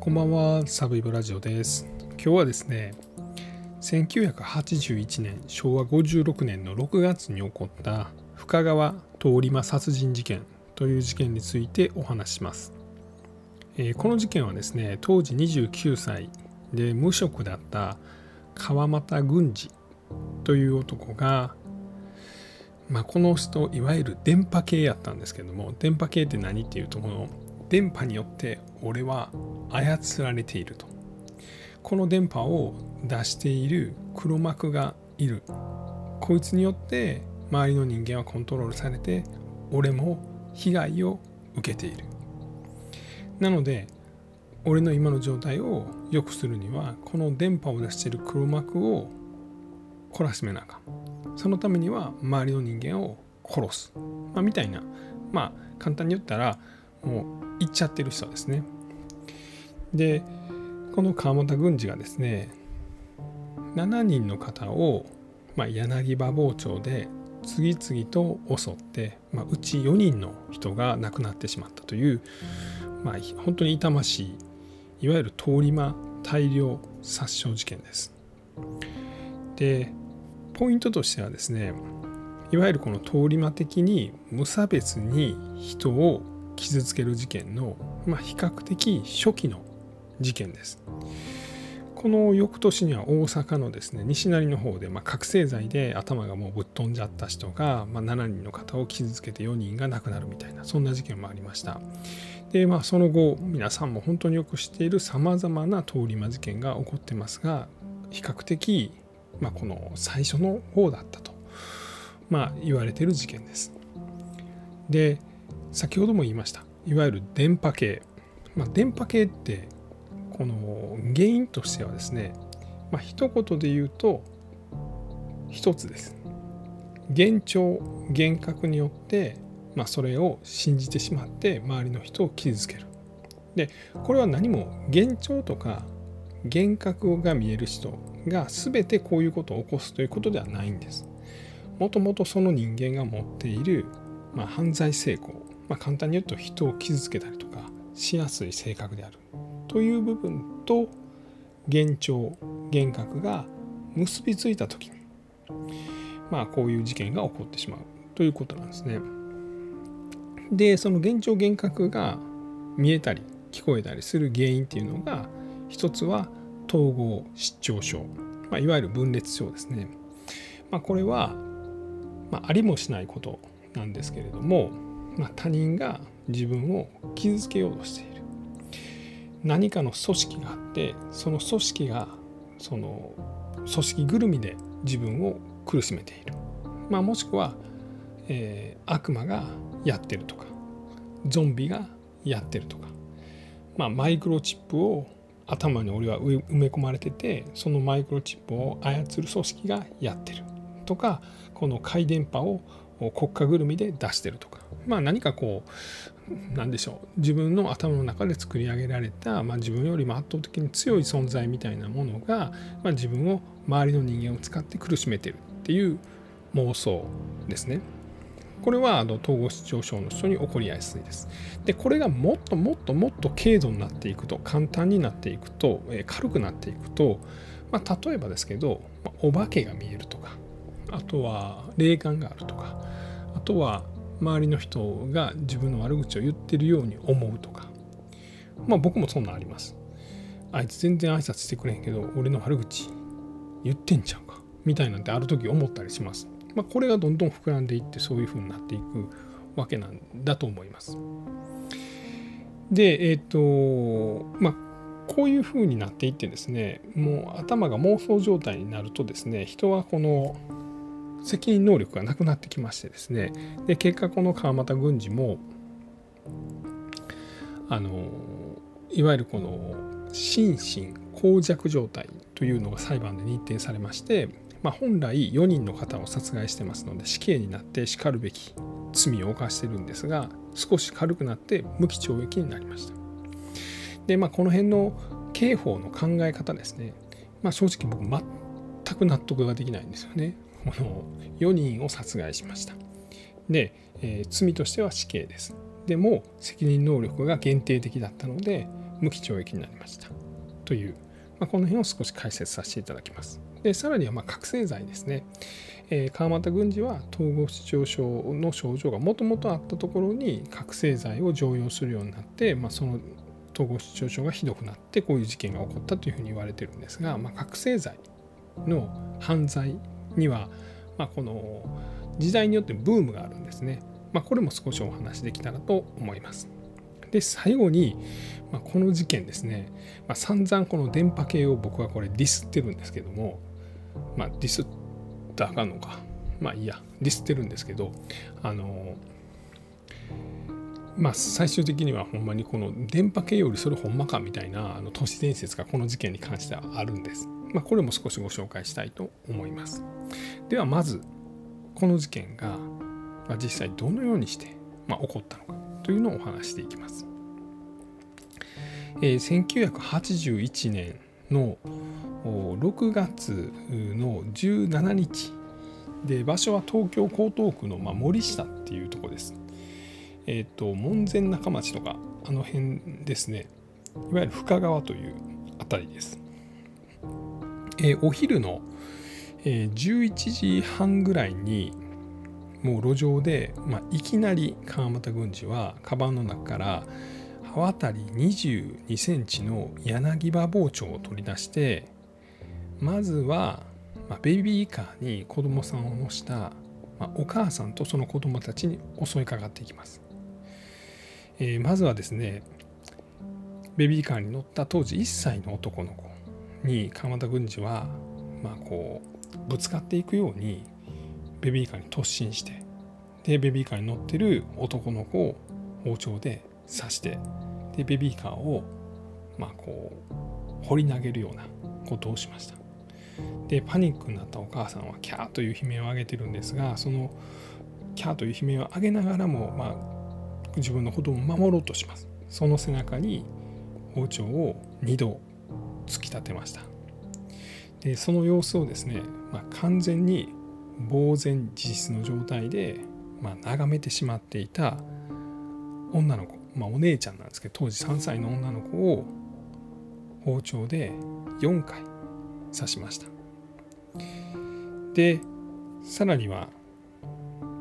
こんばんは、サブイブラジオです。今日はですね、1981年、昭和56年の6月に起こった深川通り魔殺人事件という事件についてお話します。えーこの事件はですね、当時29歳で無職だった川又軍司という男が、まあ、この人いわゆる電波系やったんですけども電波系って何っていうとこの電波によって俺は操られていると。この電波を出している黒幕がいる。こいつによって周りの人間はコントロールされて俺も被害を受けている。なので俺の今の状態を良くするにはこの電波を出している黒幕を懲らしめなあかん。そのためには周りの人間を殺す、まあ、みたいな。まあ簡単に言ったらもう言っちゃってる人ですねでこの川又軍司がですね7人の方を、まあ、柳葉包丁で次々と襲って、まあ、うち4人の人が亡くなってしまったという、まあ、本当に痛ましいいわゆる通り魔大量殺傷事件です。でポイントとしてはですねいわゆるこの通り魔的に無差別に人を傷つける事件の、まあ、比較的初期の事件です。この翌年には大阪のですね西成の方で、まあ、覚醒剤で頭がもうぶっ飛んじゃった人が、まあ、7人の方を傷つけて4人が亡くなるみたいなそんな事件もありました。でまあその後皆さんも本当によく知っているさまざまな通り魔事件が起こってますが比較的、まあ、この最初の方だったと、まあ、言われている事件です。で先ほども言いました。いわゆる電波系、まあ、電波系ってこの原因としてはですね、まあ一言で言うと一つです。幻聴幻覚によって、まあ、それを信じてしまって周りの人を傷つける。でこれは何も幻聴とか幻覚が見える人が全てこういうことを起こすということではないんです。もともとその人間が持っている、まあ、犯罪成功、まあ、簡単に言うと人を傷つけたりとかしやすい性格であるという部分と幻聴幻覚が結びついた時にまあこういう事件が起こってしまうということなんですね。でその幻聴幻覚が見えたり聞こえたりする原因っていうのが一つは統合失調症、まあ、いわゆる分裂症ですね。まあ、これは、まあ、ありもしないことなんですけれども、まあ、他人が自分を傷つけようとしている。何かの組織があってその組織がその組織ぐるみで自分を苦しめている、まあ、もしくは、えー悪魔がやってるとかゾンビがやってるとか、まあ、マイクロチップを頭に俺は埋め込まれててそのマイクロチップを操る組織がやってるとかこの回電波を国家ぐるみで出してるとかまあ何かこうなんでしょう自分の頭の中で作り上げられた、まあ、自分よりも圧倒的に強い存在みたいなものが、まあ、自分を周りの人間を使って苦しめてるっていう妄想ですね。これはあの統合失調症の人に起こりやすいです。でこれがもっともっともっと軽度になっていくと簡単になっていくと、え軽くなっていくと、まあ、例えばですけど、まあお化けが見えるとかあとは霊感があるとかあとは周りの人が自分の悪口を言ってるように思うとかまあ僕もそんなんあります。あいつ全然挨拶してくれへんけど俺の悪口言ってんちゃうかみたいなんてある時思ったりします。まあ、これがどんどん膨らんでいってそういう風になっていくわけなんだと思います。でえっ、とまあこういう風になっていってですねもう頭が妄想状態になるとですね人はこの責任能力がなくなってきましてですね。で結果この川又軍司もあのいわゆるこの心神耗弱状態というのが裁判で認定されまして、まあ、本来4人の方を殺害してますので死刑になってしかるべき罪を犯してるんですが少し軽くなって無期懲役になりました。でまあこの辺の刑法の考え方ですね、まあ、正直僕全く納得ができないんですよね。この4人を殺害しました。で、えー罪としては死刑です。でも責任能力が限定的だったので無期懲役になりました。という、まあ、この辺を少し解説させていただきます。でさらにはま覚醒剤ですね、えー、川俣郡司は統合失調症の症状がもともとあったところに覚醒剤を常用するようになって、まあ、その統合失調症がひどくなってこういう事件が起こったというふうに言われてるんですが、まあ、覚醒剤の犯罪には、まあ、この時代によってブームがあるんですね。まあ、これも少しお話できたらと思います。で最後に、まあ、この事件ですね、まあ、散々この電波系を僕はこれディスってるんですけども、まあ、ディスったらあかんのかまあいいやディスってるんですけどあのまあ最終的にはほんまにこの電波系よりそれほんまかみたいなあの都市伝説がこの事件に関してはあるんです。まあ、これも少しご紹介したいと思います。ではまずこの事件が実際どのようにして、まあ、起こったのかというのをお話していきます。えー、1981年の6月の17日で場所は東京江東区の、まあ、森下っていうとこです。えっ、ー、と門前仲町とかあの辺ですねいわゆる深川という辺りです。えー、お昼の、えー、11時半ぐらいにもう路上で、まあ、いきなり川俣軍司はカバンの中から刃渡り22センチの柳葉包丁を取り出してまずは、まあ、ベビーカーに子供さんを乗した、まあ、お母さんとその子供たちに襲いかかっていきます、えー、まずはですねベビーカーに乗った当時1歳の男の子。に鎌田軍司は、まあ、こうぶつかっていくようにベビーカーに突進してでベビーカーに乗ってる男の子を包丁で刺してでベビーカーをまあこう掘り投げるようなことをしました。でパニックになったお母さんはキャーという悲鳴を上げてるんですがそのキャーという悲鳴を上げながらも、まあ、自分の子供を守ろうとします。その背中に包丁を2度突き立てました。でその様子をですね、まあ、完全に呆然自失の状態で、まあ、眺めてしまっていた女の子、まあ、お姉ちゃんなんですけど当時3歳の女の子を包丁で4回刺しました。でさらには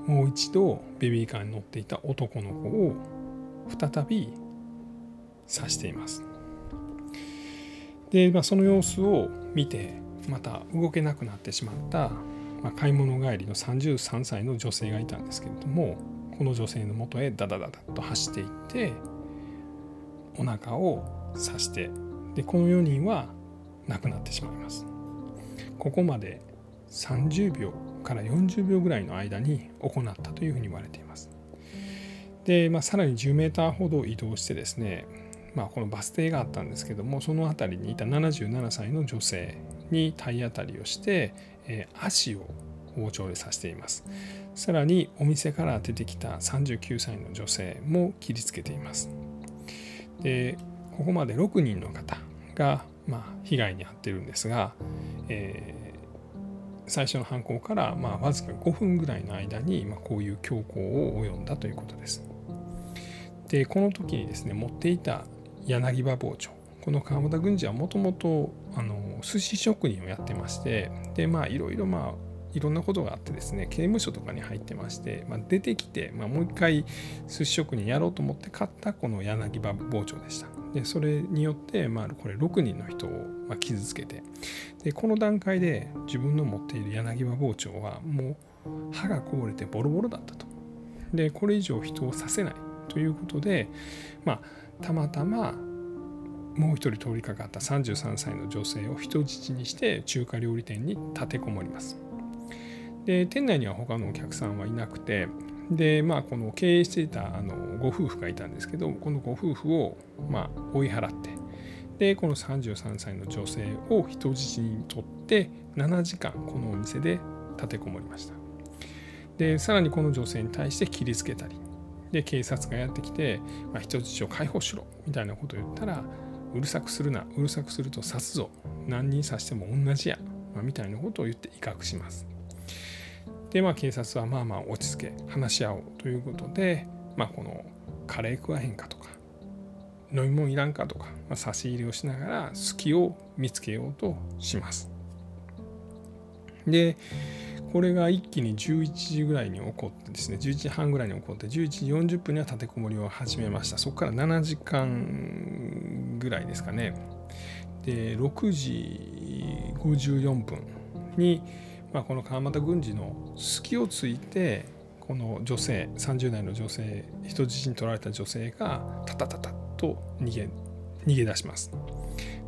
もう一度ベビーカーに乗っていた男の子を再び刺しています。で、まあ、その様子を見てまた動けなくなってしまった、まあ、買い物帰りの33歳の女性がいたんですけれどもこの女性のもとへダダダダと走っていってお腹を刺してでこの4人は亡くなってしまいます。ここまで30秒から40秒ぐらいの間に行ったというふうに言われています。で、まあ、さらに10メーターほど移動してですねまあ、このバス停があったんですけどもその辺りにいた77歳の女性に体当たりをして、えー、足を包丁で刺しています。さらにお店から出てきた39歳の女性も切りつけています。でここまで6人の方が、まあ、被害に遭ってるんですが、えー、最初の犯行から、まあ、わずか5分ぐらいの間に、まあ、こういう凶行を及んだということです。でこの時にですね持っていた柳葉包丁。この川端軍司はもともと寿司職人をやってましてでまあいろいろまあいろんなことがあってですね刑務所とかに入ってまして、まあ、出てきて、まあ、もう一回寿司職人やろうと思って買ったこの柳葉包丁でした。でそれによって、まあ、これ6人の人を傷つけてでこの段階で自分の持っている柳葉包丁はもう歯がこぼれてボロボロだったと。でこれ以上人を刺せないということでまあたまたまもう一人通りかかった33歳の女性を人質にして中華料理店に立てこもります。で店内には他のお客さんはいなくてでまあこの経営していたあのご夫婦がいたんですけどこのご夫婦をまあ追い払ってでこの33歳の女性を人質にとって7時間このお店で立てこもりましたでさらにこの女性に対して切りつけたりで警察がやってきて、まあ、人質を解放しろみたいなことを言ったらうるさくするなうるさくすると刺すぞ何人刺しても同じや、まあ、みたいなことを言って威嚇しますでまあ警察はまあまあ落ち着け話し合おうということで、まあ、このカレー食わへんかとか飲み物いらんかとか、まあ、差し入れをしながら隙を見つけようとします。でこれが一気に11時ぐらいに起こってですね11時半ぐらいに起こって11時40分には立てこもりを始めました。そこから7時間ぐらいですかね。で6時54分に、まあ、この川俣軍司の隙をついてこの女性30代の女性人質に取られた女性がタタタタと逃げ逃げ出します。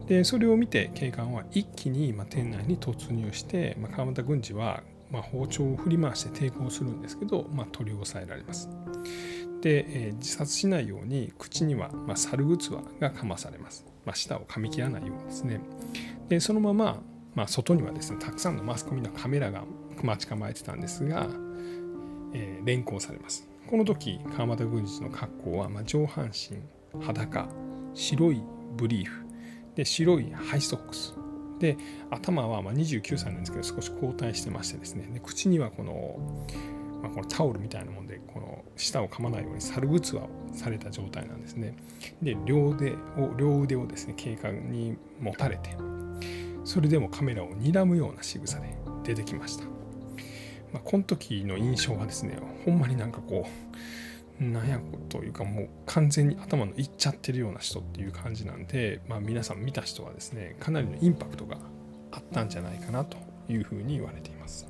でそれを見て警官は一気に店内に突入して、まあ、川俣軍司はまあ包丁を振り回して抵抗するんですけど、まあ、取り押さえられます。で、えー、自殺しないように口には、まあ猿ぐつわがかまされます、まあ、舌を噛み切らないようにですね。でそのまま、まあ、外にはですねたくさんのマスコミのカメラが待ち構えてたんですが、えー、連行されます。この時川俣軍司の格好は、まあ上半身裸白いブリーフ。で白いハイソックス。で頭はま29歳なんですけど少し後退してましてですね。で口にはこの,、まあ、このタオルみたいなもんでこの舌を噛まないように猿ぐつわをされた状態なんですね。で両腕を両腕をですね警官に持たれてそれでもカメラを睨むような仕草で出てきました、まあ、この時の印象はですねほんまになんかこうなんやというかもう完全に頭のいっちゃってるような人っていう感じなんで、まあ、皆さん見た人はですねかなりのインパクトがあったんじゃないかなというふうに言われています。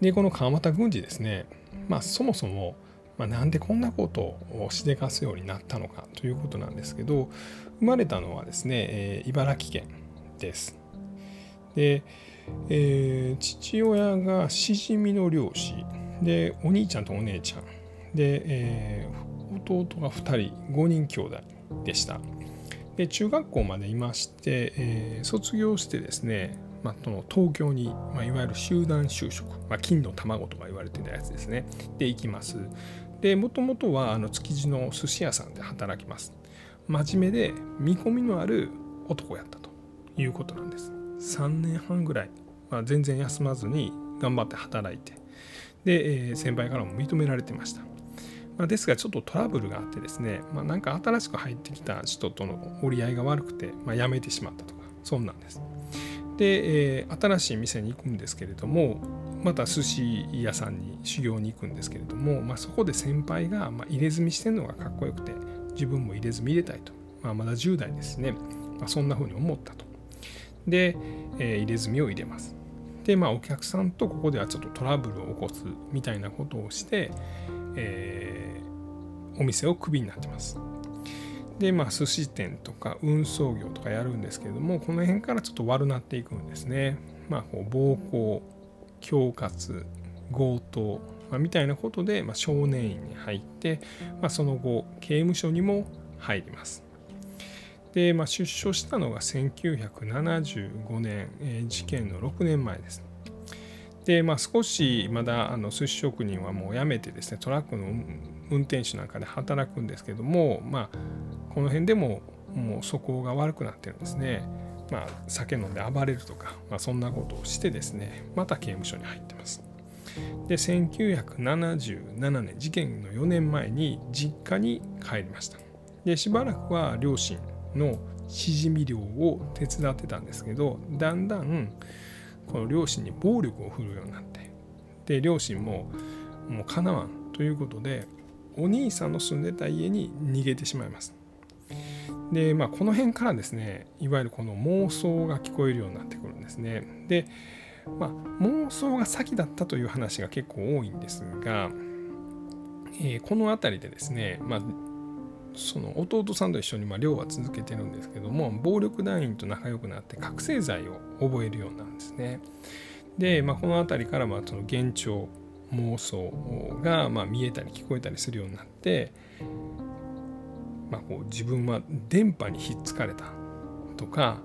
でこの川俣軍司ですね、まあ、そもそも、まあ、なんでこんなことをしでかすようになったのかということなんですけど生まれたのはですね、えー、茨城県です。で、えー、父親がしじみの漁師でお兄ちゃんとお姉ちゃん。で、えー、弟が2人5人兄弟でした。で中学校までいまして、えー、卒業してですね、まあ、の東京に、まあ、いわゆる集団就職、まあ、金の卵とか言われてたやつですね。で行きます。でもともとはあの築地の寿司屋さんで働きます。真面目で見込みのある男やったと。いうことなんです。3年半ぐらい、まあ、全然休まずに頑張って働いて。で、えー、先輩からも認められてました。まあ、ですがちょっとトラブルがあってですね、まあ、なんか新しく入ってきた人との折り合いが悪くて、まあ、辞めてしまったとかそんなんです。で、えー、新しい店に行くんですけれどもまた寿司屋さんに修行に行くんですけれども、まあ、そこで先輩が、まあ、入れ墨してるのがかっこよくて自分も入れ墨入れたいと、まあ、まだ10代ですね、まあ、そんな風に思ったと。で、えー、入れ墨を入れます。でまあお客さんとここではちょっとトラブルを起こすみたいなことをして、えー、お店をクビになってます。でまあ寿司店とか運送業とかやるんですけれどもこの辺からちょっと悪なっていくんですね。まあこう暴行恐喝強盗、まあ、みたいなことで、まあ、少年院に入って、まあ、その後刑務所にも入ります。で、まあ、出所したのが1975年、えー、事件の6年前です。で、まあ、少しまだあの寿司職人はもう辞めてですねトラックの運転手なんかで働くんですけども、まあ、この辺でももう素行が悪くなってるんですね。まあ、酒飲んで暴れるとか、まあ、そんなことをしてですねまた刑務所に入ってます。で1977年事件の4年前に実家に帰りました。でしばらくは両親のしじみ漁を手伝ってたんですけどだんだんこの両親に暴力を振るうようになってで両親ももうかなわんということでお兄さんの住んでた家に逃げてしまいます。でまあこの辺からですねいわゆるこの妄想が聞こえるようになってくるんですね。でまあ妄想が先だったという話が結構多いんですが、えー、この辺りでですね、まあ、その弟さんと一緒にま漁は続けてるんですけども暴力団員と仲良くなって覚醒剤を覚えるようなんですね。で、まあ、この辺りからまあその幻聴妄想がま見えたり聞こえたりするようになって、まあ、こう自分は電波にひっつかれたとか、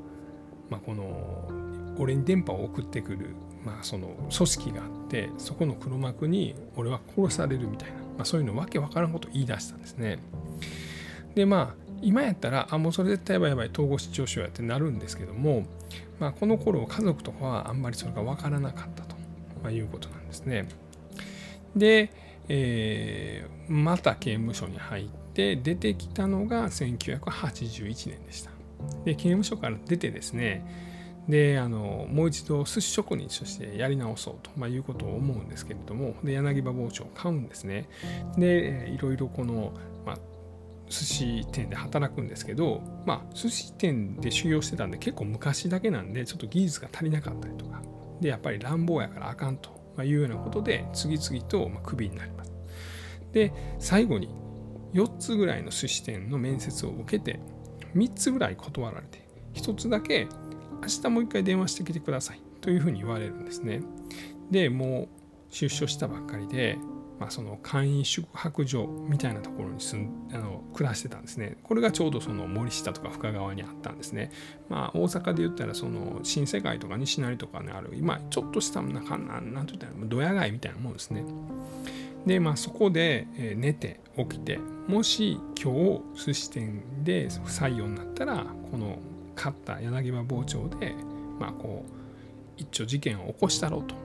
まあ、この俺に電波を送ってくる、まあ、その組織があってそこの黒幕に俺は殺されるみたいな、まあ、そういうのわけわからんことを言い出したんですね。でまあ今やったらあもうそれ絶対やばいやばい統合失調症やってなるんですけども、まあ、この頃家族とかはあんまりそれが分からなかったと、まあ、いうことなんですね。で、えー、また刑務所に入っで出てきたのが1981年でした。で刑務所から出てですねであのもう一度寿司職人としてやり直そうと、まあ、いうことを思うんですけれどもで柳葉包丁を買うんですねでいろいろこの、まあ、寿司店で働くんですけどまあ寿司店で修行してたんで結構昔だけなんでちょっと技術が足りなかったりとかでやっぱり乱暴やからあかんというようなことで次々とクビになりますで最後に4つぐらいの寿司店の面接を受けて3つぐらい断られて1つだけ明日もう一回電話してきてくださいというふうに言われるんですね。でもう出所したばっかりで、まあ、その簡易宿泊所みたいなところに住んあの暮らしてたんですね。これがちょうどその森下とか深川にあったんですね。まあ大阪で言ったらその新世界とか西成とかにある今ちょっとしたなんかなんなんて言ったらドヤ街みたいなもんですね。でまあそこで寝て起きてもし今日寿司店で不採用になったらこの勝った柳葉包丁で、まあ、こう一丁事件を起こしたろうと、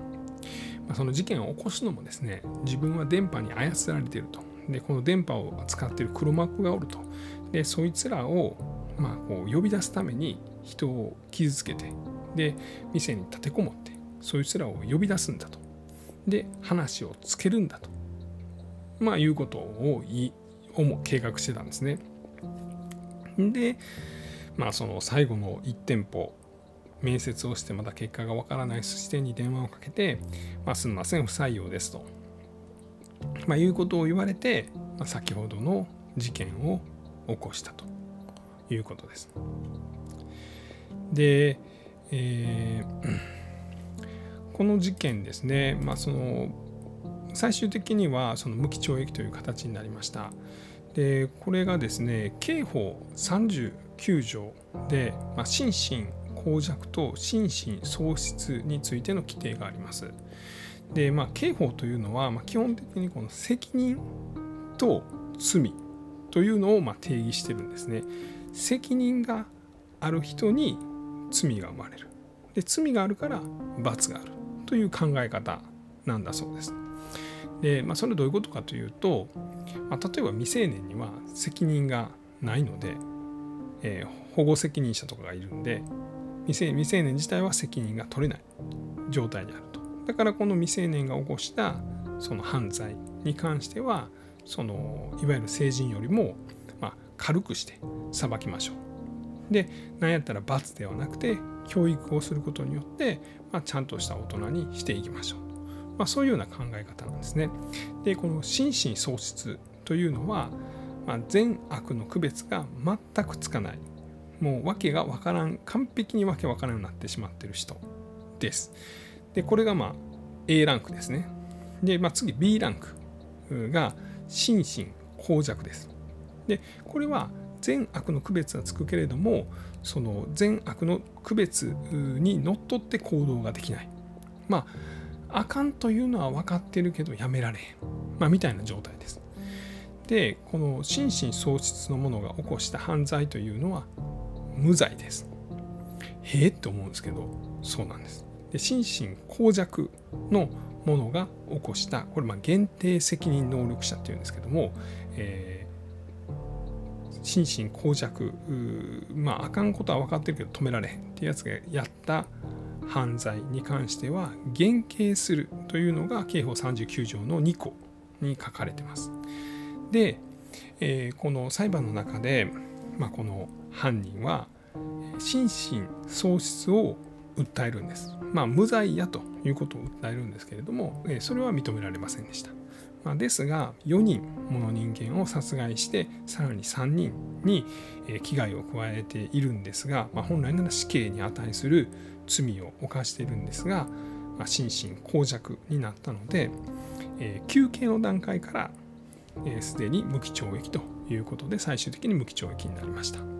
その事件を起こすのもですね自分は電波に操られていると。でこの電波を使っている黒幕がおると。でそいつらを、まあ、こう呼び出すために人を傷つけてで店に立てこもってそいつらを呼び出すんだと。で話をつけるんだと。まあいうことをいを計画してたんですね。でまあその最後の1店舗面接をしてまだ結果がわからない寿司店に電話をかけて、まあ、すみません不採用ですと、まあ、いうことを言われて、まあ、先ほどの事件を起こしたということです。で、えー、この事件ですね、まあ、その最終的にはその無期懲役という形になりました。でこれがですね刑法39条で、まあ、心身耗弱と心身喪失についての規定があります。でまあ刑法というのは、まあ、基本的にこの責任と罪というのをま定義してるんですね。責任がある人に罪が生まれる。で罪があるから罰があるという考え方なんだそうです。で、まあ、それはどういうことかというと、まあ、例えば未成年には責任がないので、えー、保護責任者とかがいるんで未成未成年自体は責任が取れない状態であると。だからこの未成年が起こしたその犯罪に関してはそのいわゆる成人よりも、まあ、軽くして裁きましょう。で何やったら罰ではなくて教育をすることによって、まあ、ちゃんとした大人にしていきましょう。まあ、そういうような考え方なんですね。でこの心身喪失というのは、まあ、善悪の区別が全くつかないもう訳がわからん完璧に訳わからんようになってしまってる人です。でこれがまあ A ランクですね。で、まあ、次 B ランクが心身耗弱です。でこれは善悪の区別はつくけれどもその善悪の区別にのっとって行動ができない。まああかんというのは分かってるけどやめられへん、まあ、みたいな状態です。でこの心身喪失の者が起こした犯罪というのは無罪です。へえって思うんですけどそうなんです。で心身耗弱の者が起こしたこれまあ限定責任能力者っていうんですけども、えー、心身耗弱まああかんことは分かってるけど止められへんっていうやつがやった犯罪に関しては減刑するというのが刑法39条の2項に書かれてます。で、えー、この裁判の中で、まあ、この犯人は心身喪失を訴えるんです。まあ、無罪やということを訴えるんですけれども、え、それは認められませんでした。まあ、ですが4人もの人間を殺害してさらに3人に危害を加えているんですが、まあ、本来なら死刑に値する罪を犯しているんですが、まあ、心身耗弱になったので、えー、休刑の段階からすで、えー、に無期懲役ということで最終的に無期懲役になりました。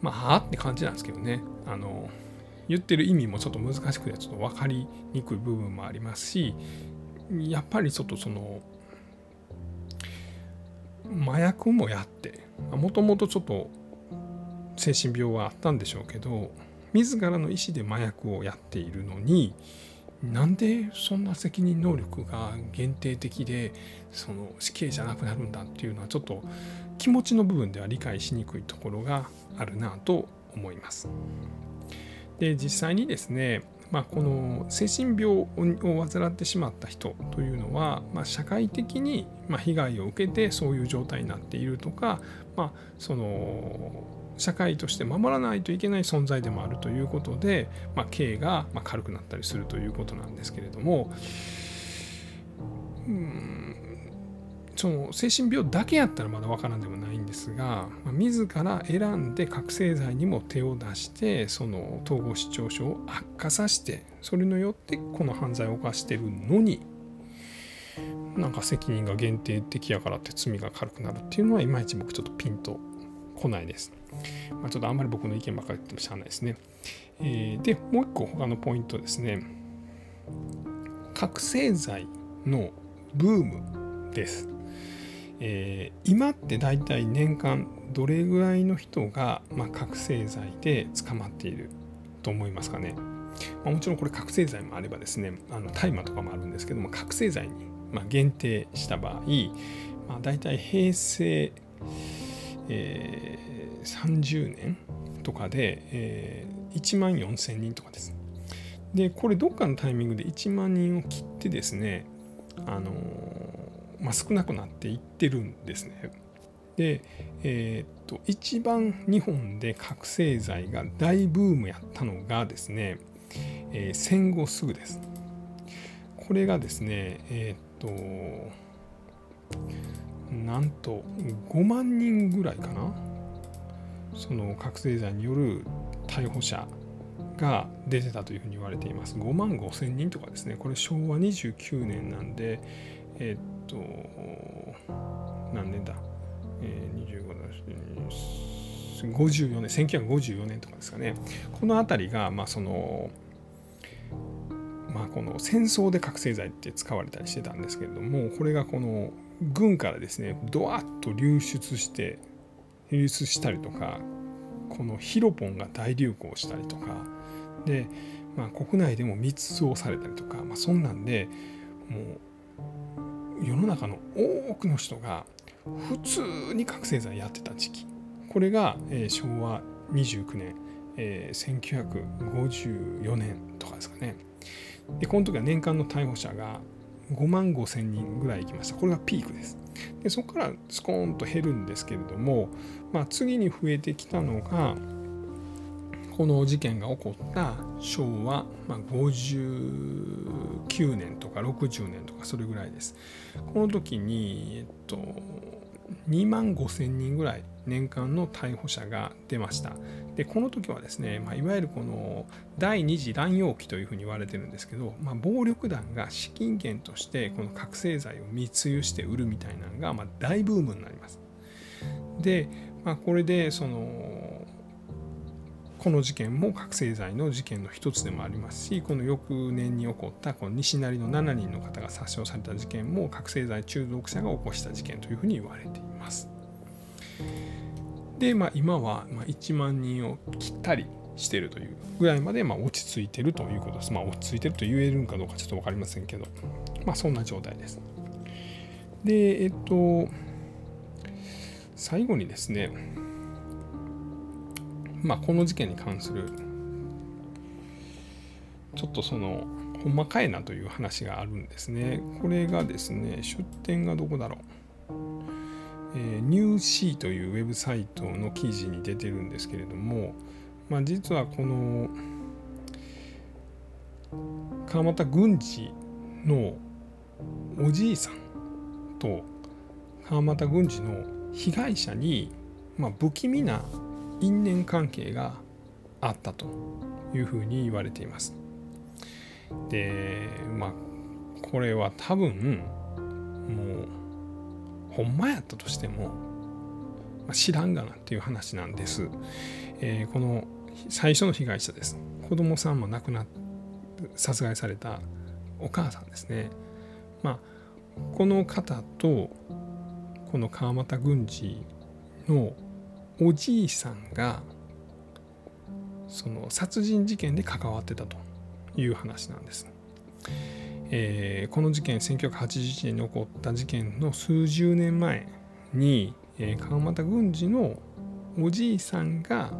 まあ、はあって感じなんですけどね。あの言ってる意味もちょっと難しくてちょっと分かりにくい部分もありますしやっぱりちょっとその麻薬もやってもともとちょっと精神病はあったんでしょうけど自らの意思で麻薬をやっているのになんでそんな責任能力が限定的でその死刑じゃなくなるんだっていうのはちょっと気持ちの部分では理解しにくいところがあるなと思います。で実際にですね、まあ、この精神病を患ってしまった人というのは、まあ、社会的に被害を受けてそういう状態になっているとか、まあ、その社会として守らないといけない存在でもあるということで、まあ、刑が軽くなったりするということなんですけれどもうんその精神病だけやったらまだ分からんでもないんですが、まあ、自ら選んで覚醒剤にも手を出してその統合失調症を悪化させてそれによってこの犯罪を犯してるのになんか責任が限定的やからって罪が軽くなるっていうのはいまいち僕ちょっとピンとこないです。まあ、ちょっとあんまり僕の意見ばっかり言ってもしゃあないですね。えー、で、もう一個他のポイントですね。覚醒剤のブームです。えー、今って大体年間どれぐらいの人が、まあ、覚醒剤で捕まっていると思いますかね。まあ、もちろんこれ覚醒剤もあればですね大麻とかもあるんですけども覚醒剤に、限定した場合、まあ、大体平成えー、30年とかで、えー、1万4000人とかです。で、これどっかのタイミングで1万人を切ってですね、あのー、まあ、少なくなっていってるんですね。で、えー、っと、一番日本で覚醒剤が大ブームやったのがですね、えー、戦後すぐです。これがですね、えー、っと、なんと5万人ぐらいかなその覚醒剤による逮捕者が出てたというふうに言われています。5万5千人とかですね、これ昭和29年なんで、えー、っと、何年だ、えー、25だ54年、1954年とかですかね、この辺りが、まあ、その、まあ、この戦争で覚醒剤って使われたりしてたんですけれども、これがこの軍からですねドワッと流出して流出したりとかこのヒロポンが大流行したりとかで、まあ、国内でも密造されたりとか、まあ、そんなんでもう世の中の多くの人が普通に覚醒剤やってた時期これが、えー、昭和29年、えー、1954年とかですかねでこの時は年間の逮捕者が5万5千人ぐらい行きました。これがピークです。でそこからスコーンと減るんですけれども、まあ、次に増えてきたのがこの事件が起こった昭和、まあ、59年とか60年とかそれぐらいです。この時に、えっと、2万5千人ぐらい年間の逮捕者が出ました。でこの時はですね、まあ、いわゆるこの第二次乱用期というふうに言われてるんですけど、まあ、暴力団が資金源としてこの覚醒剤を密輸して売るみたいなのが、ま、大ブームになります。で、まあ、これでそのこの事件も覚醒剤の事件の一つでもありますしこの翌年に起こったこの西成の7人の方が殺傷された事件も覚醒剤中毒者が起こした事件というふうに言われています。で、まあ、今は1万人を切ったりしているというぐらいまでま落ち着いているということです。まあ、落ち着いていると言えるのかどうかちょっと分かりませんけど、まあ、そんな状態です。で、えっと、最後にですね、まあ、この事件に関する、ちょっとその、ほんまかいなという話があるんですね。これがですね、出典がどこだろう。えー、ニューシーというウェブサイトの記事に出てるんですけれども、まあ、実はこの川俣郡司のおじいさんと川俣郡司の被害者に、まあ、不気味な因縁関係があったというふうに言われています。でまあこれは多分もうほんまやったとしても、知らんがなっていう話なんです。えー、この最初の被害者です。子供さんも亡くなっ殺害されたお母さんですね。まあ、この方とこの川俣郡司のおじいさんがその殺人事件で関わってたという話なんです。えー、この事件1981年に起こった事件の数十年前に、えー、川俣郡司のおじいさんが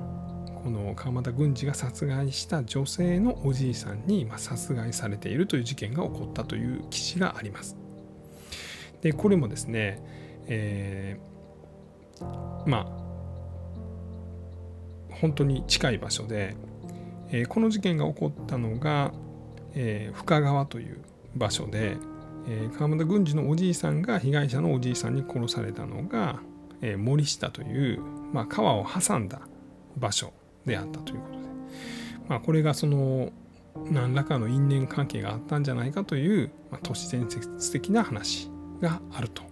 この川俣郡司が殺害した女性のおじいさんに、まあ、殺害されているという事件が起こったという記事があります。でこれもですね、えー、まあ本当に近い場所で、え、この事件が起こったのが、え、深川という場所で、え、川俣郡司のおじいさんが被害者のおじいさんに殺されたのが、え、森下という、まあ、川を挟んだ場所であったということで、まあ、これがその何らかの因縁関係があったんじゃないかという、まあ、都市伝説的な話があると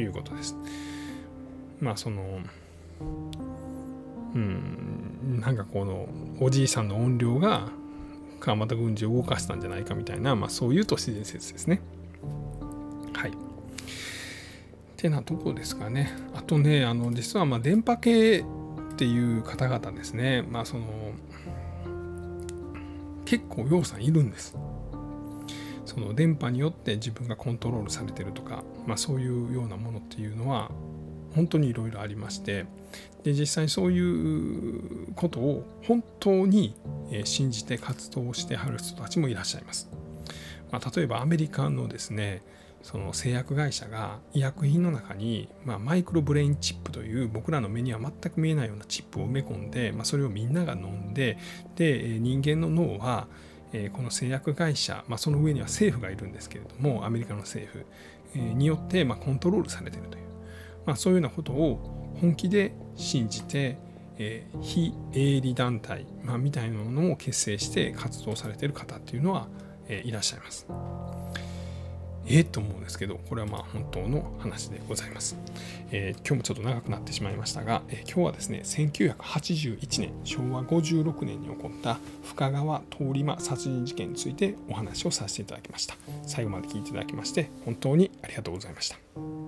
いうことです。まあそのうんなんかこのおじいさんの音量が川俣軍事を動かしたんじゃないかみたいな、まあ、そういう都市伝説ですね。はい。ってなとこですかね。あとね、あの実はま電波系っていう方々ですね、まあその結構要さんいるんです。その電波によって自分がコントロールされてるとか、まあ、そういうようなものっていうのは本当にいろいろありましてで実際そういうことを本当に信じて活動してはる人たちもいらっしゃいます。まあ、例えばアメリカのですねその製薬会社が医薬品の中に、まあ、マイクロブレインチップという僕らの目には全く見えないようなチップを埋め込んで、まあ、それをみんなが飲んでで人間の脳はこの製薬会社、まあ、その上には政府がいるんですけれどもアメリカの政府によってまコントロールされているという、まあ、そういうようなことを本気で信じて、えー、非営利団体、まあ、みたいなものを結成して活動されている方っていうのは、えー、いらっしゃいます。ええと思うんですけど、これはまあ本当の話でございます。えー、今日もちょっと長くなってしまいましたが、えー、今日はですね、1981年、昭和56年に起こった深川通り魔殺人事件についてお話をさせていただきました。最後まで聞いていただきまして、本当にありがとうございました。